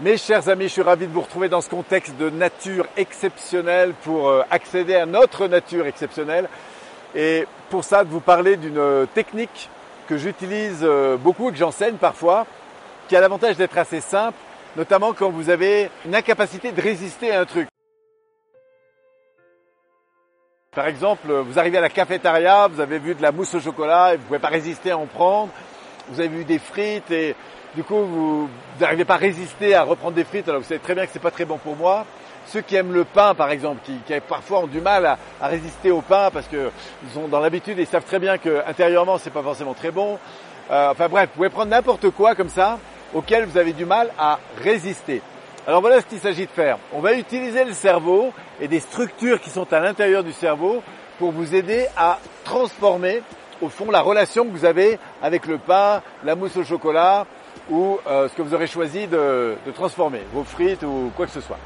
Mes chers amis, je suis ravi de vous retrouver dans ce contexte de nature exceptionnelle pour euh, accéder à notre nature exceptionnelle. Et pour ça, de vous parler d'une euh, technique que j'utilise euh, beaucoup et que j'enseigne parfois, qui a l'avantage d'être assez simple, notamment quand vous avez une incapacité de résister à un truc. Par exemple, vous arrivez à la cafétéria, vous avez vu de la mousse au chocolat et vous ne pouvez pas résister à en prendre. Vous avez vu des frites et du coup, vous n'arrivez pas à résister à reprendre des frites, alors vous savez très bien que c'est pas très bon pour moi. Ceux qui aiment le pain, par exemple, qui, parfois ont du mal à, résister au pain parce qu'ils ont dans l'habitude, ils savent très bien que intérieurement, c'est pas forcément très bon. Euh, enfin bref, vous pouvez prendre n'importe quoi comme ça auquel vous avez du mal à résister. Alors voilà ce qu'il s'agit de faire. On va utiliser le cerveau et des structures qui sont à l'intérieur du cerveau pour vous aider à transformer au fond la relation que vous avez avec le pain, la mousse au chocolat, ou euh, ce que vous aurez choisi de, transformer, vos frites ou quoi que ce soit.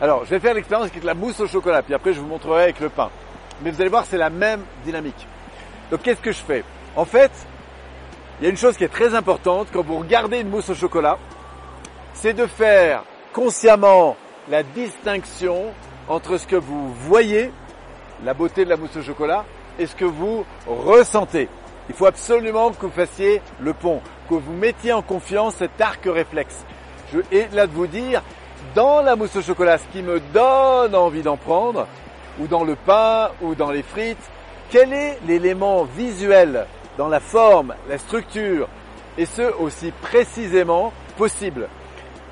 Alors, je vais faire l'expérience avec la mousse au chocolat, puis après je vous montrerai avec le pain. Mais vous allez voir, c'est la même dynamique. Donc, qu'est-ce que je fais? En fait, il y a une chose qui est très importante quand vous regardez une mousse au chocolat, c'est de faire consciemment la distinction entre ce que vous voyez, la beauté de la mousse au chocolat, et ce que vous ressentez. Il faut absolument que vous fassiez le pont, que vous mettiez en confiance cet arc réflexe. Je et là de vous dire, dans la mousse au chocolat, ce qui me donne envie d'en prendre, ou dans le pain, ou dans les frites, quel est l'élément visuel dans la forme, la structure, et ce aussi précisément possible?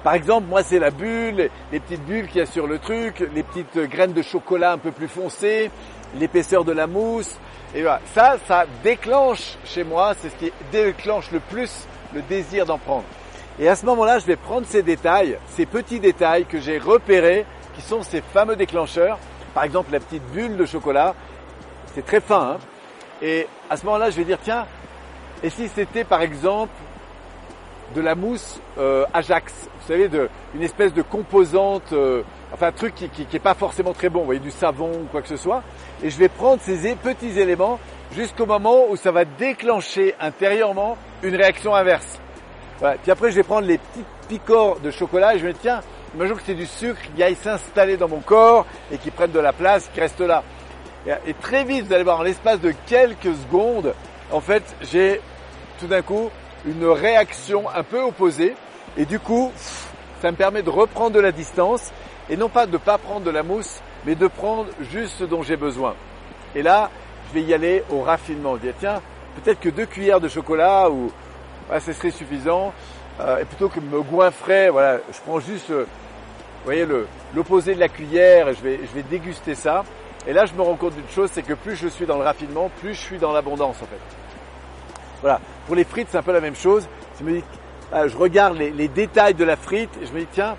Par exemple, moi c'est la bulle, les petites bulles qu'il y a sur le truc, les petites graines de chocolat un peu plus foncées, l'épaisseur de la mousse, et voilà, ça, ça déclenche chez moi, c'est ce qui déclenche le plus le désir d'en prendre. Et à ce moment-là, je vais prendre ces détails, ces petits détails que j'ai repérés, qui sont ces fameux déclencheurs. Par exemple, la petite bulle de chocolat, c'est très fin. Hein et à ce moment-là, je vais dire, tiens, et si c'était par exemple de la mousse euh, Ajax, vous savez, de, une espèce de composante euh, enfin un truc qui, qui, qui pas forcément très bon, vous voyez, du savon ou quoi que ce soit. Et je vais prendre ces petits éléments jusqu'au moment où ça va déclencher intérieurement une réaction inverse. Voilà. Puis après, je vais prendre les petits picords de chocolat et je vais dire, tiens, imagine que c'est du sucre qui aille s'installer dans mon corps et qui prenne de la place, qui reste là. Et, très vite, vous allez voir, en l'espace de quelques secondes, en fait, j'ai tout d'un coup une réaction un peu opposée. Et du coup, ça me permet de reprendre de la distance et non pas de ne pas prendre de la mousse, mais de prendre juste ce dont j'ai besoin. Et là, je vais y aller au raffinement. Dire, tiens, peut-être que deux cuillères de chocolat ou ce serait suffisant. Euh, et plutôt que me goinfrer, voilà, je prends juste, euh, vous l'opposé de la cuillère et je vais, je vais déguster ça. Et là, je me rends compte d'une chose, c'est que plus je suis dans le raffinement, plus je suis dans l'abondance en fait. Voilà. Pour les frites, c'est un peu la même chose. Je je regarde les, les détails de la frite et je me dis, tiens,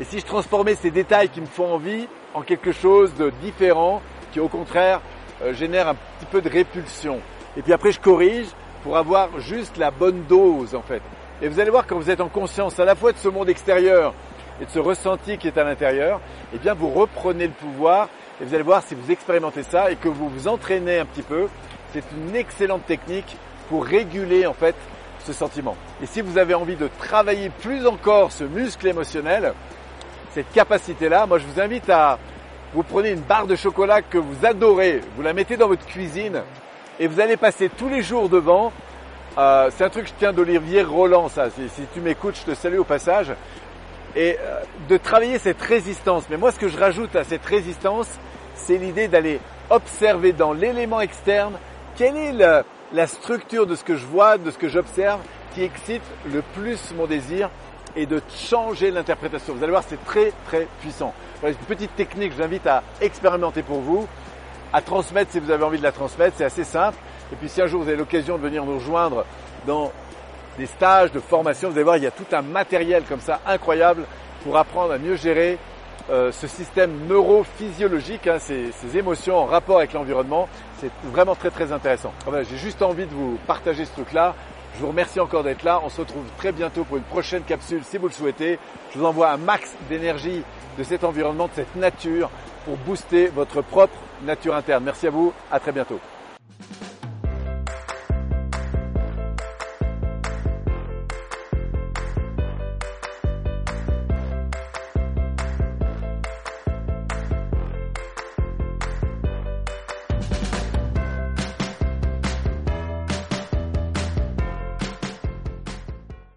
et si je transformais ces détails qui me font envie en quelque chose de différent, qui au contraire euh, génère un petit peu de répulsion. Et puis après je corrige pour avoir juste la bonne dose en fait. Et vous allez voir quand vous êtes en conscience à la fois de ce monde extérieur et de ce ressenti qui est à l'intérieur, eh bien vous reprenez le pouvoir et vous allez voir si vous expérimentez ça et que vous vous entraînez un petit peu, c'est une excellente technique pour réguler en fait ce sentiment. Et si vous avez envie de travailler plus encore ce muscle émotionnel, cette capacité-là, moi je vous invite à, vous prenez une barre de chocolat que vous adorez, vous la mettez dans votre cuisine et vous allez passer tous les jours devant. Euh, c'est un truc que je tiens d'Olivier Roland, ça. Si, tu m'écoutes, je te salue au passage. Et euh, de travailler cette résistance. Mais moi, ce que je rajoute à cette résistance, c'est l'idée d'aller observer dans l'élément externe quelle est la structure de ce que je vois, de ce que j'observe, qui excite le plus mon désir et de changer l'interprétation. Vous allez voir, c'est très très puissant. Voilà une petite technique que j'invite à expérimenter pour vous, à transmettre si vous avez envie de la transmettre, c'est assez simple. Et puis si un jour vous avez l'occasion de venir nous rejoindre dans des stages de formation, vous allez voir, il y a tout un matériel comme ça incroyable pour apprendre à mieux gérer euh, ce système neurophysiologique, hein, ces, émotions en rapport avec l'environnement. C'est vraiment très très intéressant. J'ai juste envie de vous partager ce truc-là. Je vous remercie encore d'être là. On se retrouve très bientôt pour une prochaine capsule si vous le souhaitez. Je vous envoie un max d'énergie de cet environnement, de cette nature pour booster votre propre nature interne. Merci à vous. À très bientôt.